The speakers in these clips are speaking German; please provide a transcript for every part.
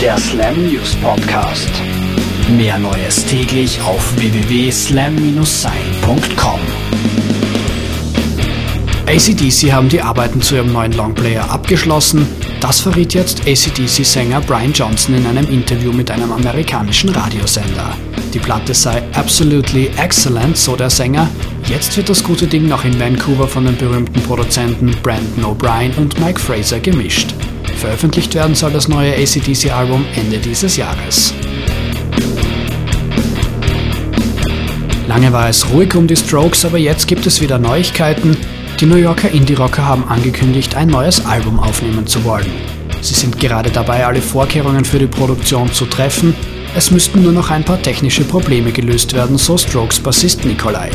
der Slam News Podcast. Mehr Neues täglich auf www.slam-sein.com. ACDC haben die Arbeiten zu ihrem neuen Longplayer abgeschlossen. Das verriet jetzt ACDC-Sänger Brian Johnson in einem Interview mit einem amerikanischen Radiosender. Die Platte sei absolutely excellent, so der Sänger. Jetzt wird das gute Ding noch in Vancouver von den berühmten Produzenten Brandon O'Brien und Mike Fraser gemischt. Veröffentlicht werden soll das neue ACDC-Album Ende dieses Jahres. Lange war es ruhig um die Strokes, aber jetzt gibt es wieder Neuigkeiten. Die New Yorker Indie-Rocker haben angekündigt, ein neues Album aufnehmen zu wollen. Sie sind gerade dabei, alle Vorkehrungen für die Produktion zu treffen. Es müssten nur noch ein paar technische Probleme gelöst werden, so Strokes Bassist Nikolai.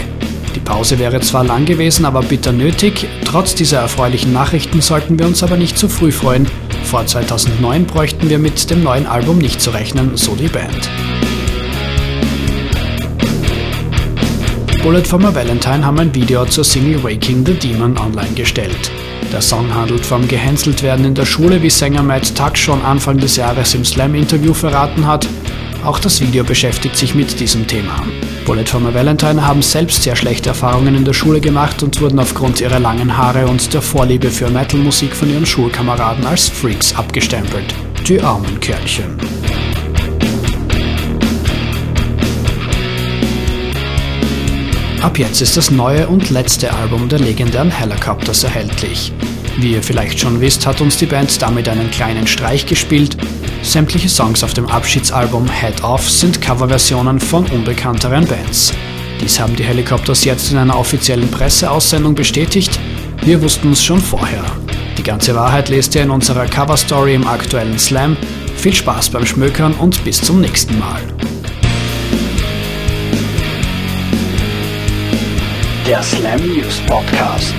Pause wäre zwar lang gewesen, aber bitter nötig. Trotz dieser erfreulichen Nachrichten sollten wir uns aber nicht zu früh freuen. Vor 2009 bräuchten wir mit dem neuen Album nicht zu rechnen, so die Band. Bullet for My Valentine haben ein Video zur Single Waking the Demon online gestellt. Der Song handelt vom Gehänselt werden in der Schule, wie Sänger Matt Tuck schon Anfang des Jahres im Slam-Interview verraten hat. Auch das Video beschäftigt sich mit diesem Thema. Bullet for Valentine haben selbst sehr schlechte Erfahrungen in der Schule gemacht und wurden aufgrund ihrer langen Haare und der Vorliebe für Metal-Musik von ihren Schulkameraden als Freaks abgestempelt. Die armen Kerlchen. Ab jetzt ist das neue und letzte Album der legendären Helicopters erhältlich. Wie ihr vielleicht schon wisst, hat uns die Band damit einen kleinen Streich gespielt. Sämtliche Songs auf dem Abschiedsalbum Head Off sind Coverversionen von unbekannteren Bands. Dies haben die Helicopters jetzt in einer offiziellen Presseaussendung bestätigt. Wir wussten es schon vorher. Die ganze Wahrheit lest ihr in unserer Coverstory im aktuellen Slam. Viel Spaß beim Schmökern und bis zum nächsten Mal. Der Slam News Podcast.